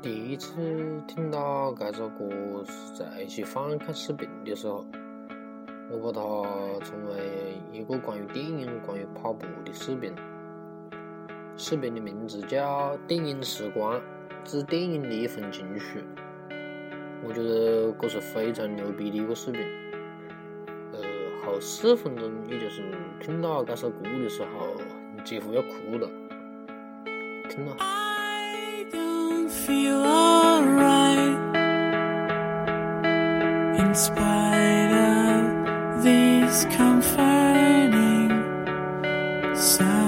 第一次听到这首歌是在去翻看视频的时候，我把它称为一个关于电影、关于跑步的视频。视频的名字叫《电影时光致电影的。一份情绪》，我觉得这是非常牛逼的。一个视频。呃，后四分钟，也就是听到这首歌的。时候，几乎要哭了。听了。Feel alright. In spite of these comforting sounds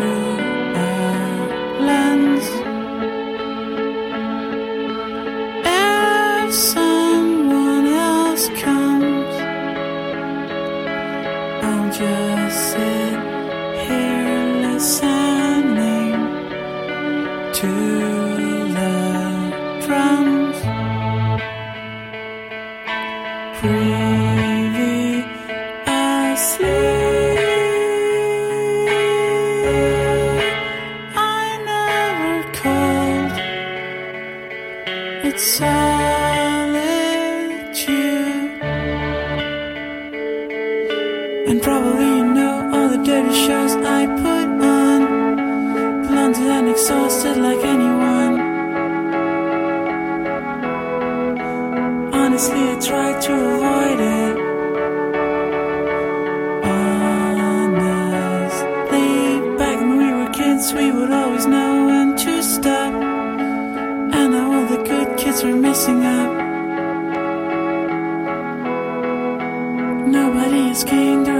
just sit here listening to like anyone. Honestly, I try to avoid it. Honestly, back when we were kids, we would always know when to stop. And now all the good kids are messing up. Nobody is king